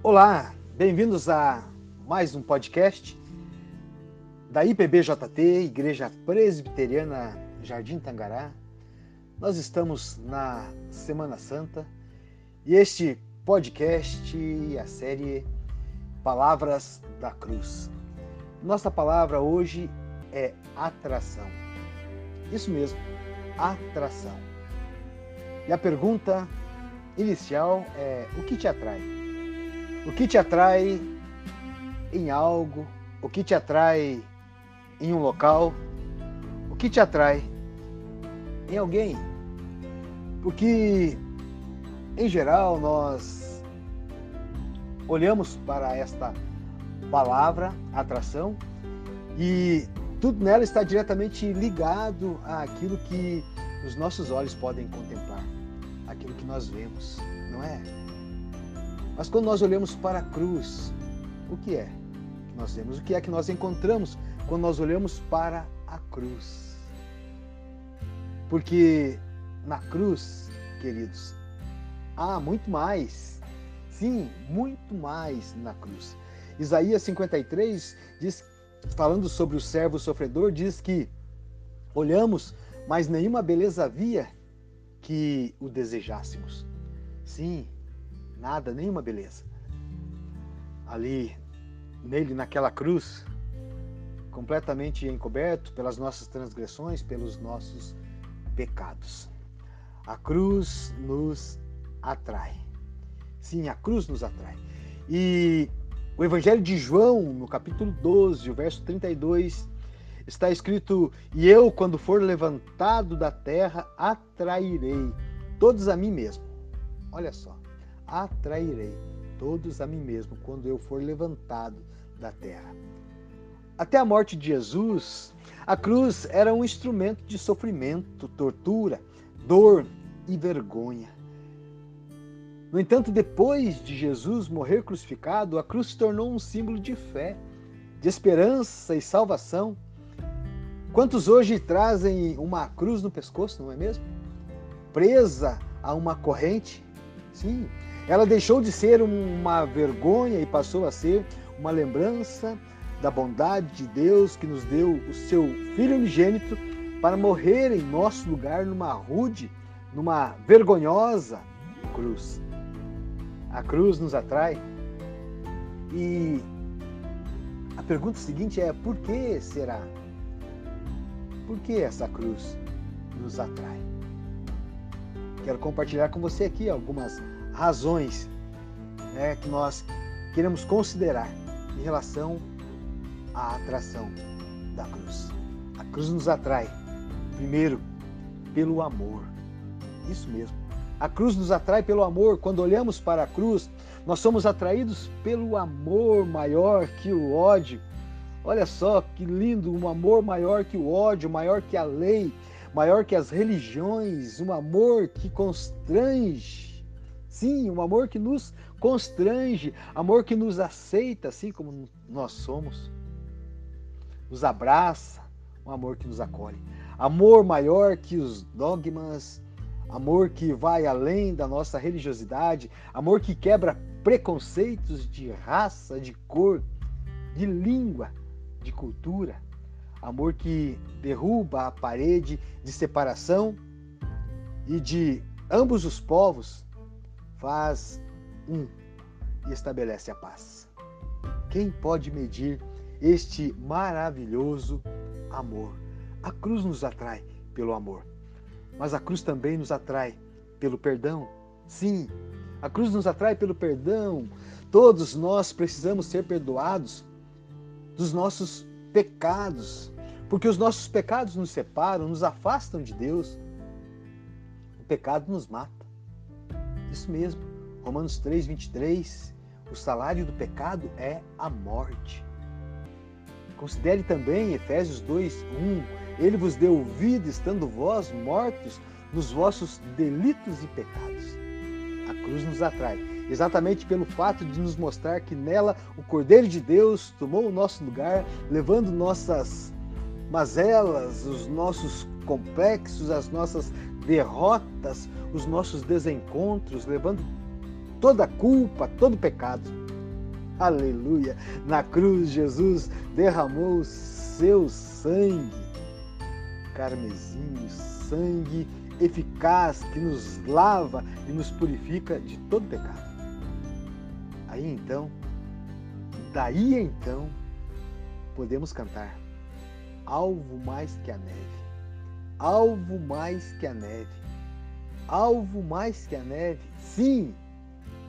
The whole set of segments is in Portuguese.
Olá, bem-vindos a mais um podcast da IPBJT, Igreja Presbiteriana Jardim Tangará. Nós estamos na Semana Santa e este podcast e a série Palavras da Cruz. Nossa palavra hoje é atração. Isso mesmo, atração. E a pergunta inicial é: o que te atrai? O que te atrai em algo? O que te atrai em um local? O que te atrai em alguém? Porque, em geral, nós olhamos para esta palavra, atração, e tudo nela está diretamente ligado àquilo que os nossos olhos podem contemplar, aquilo que nós vemos, não é? Mas quando nós olhamos para a cruz, o que é que nós vemos? O que é que nós encontramos quando nós olhamos para a cruz? Porque na cruz, queridos, há muito mais. Sim, muito mais na cruz. Isaías 53 diz, falando sobre o servo sofredor, diz que olhamos, mas nenhuma beleza havia que o desejássemos. Sim, nada, nenhuma beleza. Ali, nele, naquela cruz, completamente encoberto pelas nossas transgressões, pelos nossos pecados. A cruz nos atrai. Sim, a cruz nos atrai. E o Evangelho de João, no capítulo 12, o verso 32, está escrito: E eu, quando for levantado da terra, atrairei todos a mim mesmo. Olha só atrairei todos a mim mesmo quando eu for levantado da terra. Até a morte de Jesus, a cruz era um instrumento de sofrimento, tortura, dor e vergonha. No entanto, depois de Jesus morrer crucificado, a cruz se tornou um símbolo de fé, de esperança e salvação. Quantos hoje trazem uma cruz no pescoço, não é mesmo? Presa a uma corrente? Sim, ela deixou de ser uma vergonha e passou a ser uma lembrança da bondade de Deus que nos deu o seu Filho unigênito para morrer em nosso lugar numa rude, numa vergonhosa cruz. A cruz nos atrai e a pergunta seguinte é: por que será? Por que essa cruz nos atrai? Quero compartilhar com você aqui algumas razões né, que nós queremos considerar em relação à atração da cruz. A cruz nos atrai, primeiro, pelo amor. Isso mesmo. A cruz nos atrai pelo amor. Quando olhamos para a cruz, nós somos atraídos pelo amor maior que o ódio. Olha só que lindo, um amor maior que o ódio, maior que a lei, maior que as religiões, um amor que constrange. Sim, um amor que nos constrange, amor que nos aceita assim como nós somos, nos abraça, um amor que nos acolhe. Amor maior que os dogmas, amor que vai além da nossa religiosidade, amor que quebra preconceitos de raça, de cor, de língua, de cultura, amor que derruba a parede de separação e de ambos os povos faz um e estabelece a paz. Quem pode medir este maravilhoso amor? A cruz nos atrai pelo amor, mas a cruz também nos atrai pelo perdão. Sim, a cruz nos atrai pelo perdão. Todos nós precisamos ser perdoados dos nossos pecados, porque os nossos pecados nos separam, nos afastam de Deus. O pecado nos mata. Isso mesmo. Romanos 3, 23. O salário do pecado é a morte. Considere também Efésios 2, 1. Ele vos deu vida estando vós mortos nos vossos delitos e pecados. A cruz nos atrai, exatamente pelo fato de nos mostrar que nela o Cordeiro de Deus tomou o nosso lugar, levando nossas mazelas, os nossos complexos, as nossas derrotas, os nossos desencontros, levando toda a culpa, todo o pecado. Aleluia! Na cruz, Jesus derramou seu sangue, carmesim, sangue eficaz que nos lava e nos purifica de todo pecado. Aí então, daí então, podemos cantar alvo mais que a neve, alvo mais que a neve, alvo mais que a neve, sim,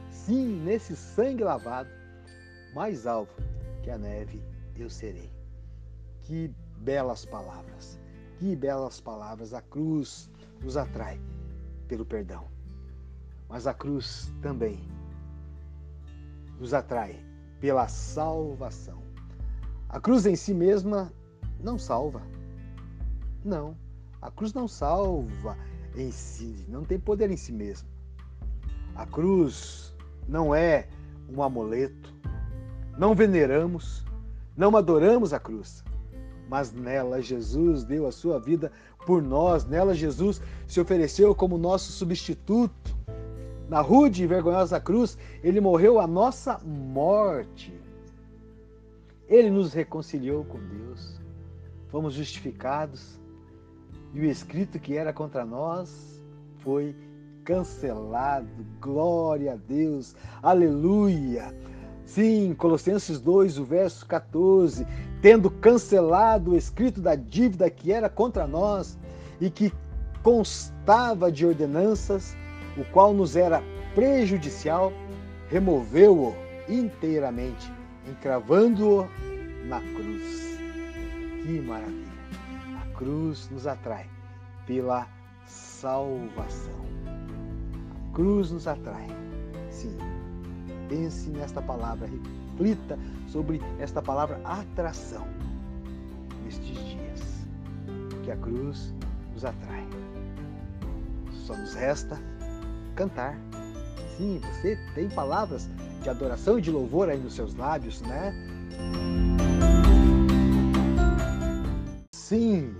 sim, nesse sangue lavado, mais alvo que a neve eu serei. Que belas palavras, que belas palavras. A cruz nos atrai pelo perdão, mas a cruz também nos atrai pela salvação. A cruz em si mesma não salva. Não, a cruz não salva em si, não tem poder em si mesma. A cruz não é um amuleto. Não veneramos, não adoramos a cruz, mas nela Jesus deu a sua vida por nós, nela Jesus se ofereceu como nosso substituto na rude e vergonhosa cruz, ele morreu a nossa morte. Ele nos reconciliou com Deus. Fomos justificados. E o escrito que era contra nós foi cancelado. Glória a Deus. Aleluia. Sim, Colossenses 2, o verso 14, tendo cancelado o escrito da dívida que era contra nós e que constava de ordenanças, o qual nos era prejudicial, removeu-o inteiramente, encravando-o na cruz. Que maravilha! A cruz nos atrai pela salvação. A cruz nos atrai. Sim. Pense nesta palavra, reflita sobre esta palavra atração nestes dias. Que a cruz nos atrai. Só nos resta cantar. Sim, você tem palavras de adoração e de louvor aí nos seus lábios, né? Sim,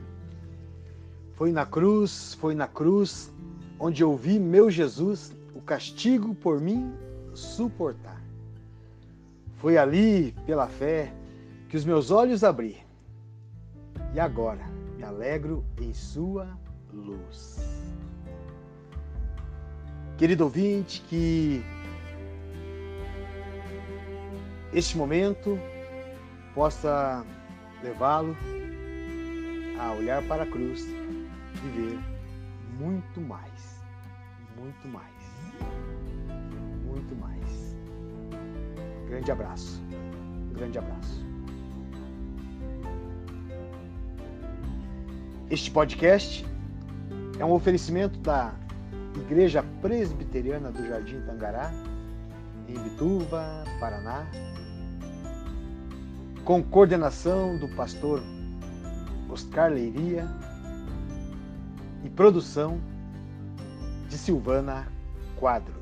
foi na cruz, foi na cruz onde eu vi meu Jesus o castigo por mim suportar. Foi ali, pela fé, que os meus olhos abri. E agora me alegro em Sua luz. Querido ouvinte, que este momento possa levá-lo a olhar para a cruz e ver muito mais, muito mais, muito mais. Um grande abraço, um grande abraço. Este podcast é um oferecimento da Igreja Presbiteriana do Jardim Tangará, em Bituva, Paraná, com coordenação do pastor Oscar Leiria e produção de Silvana Quadros.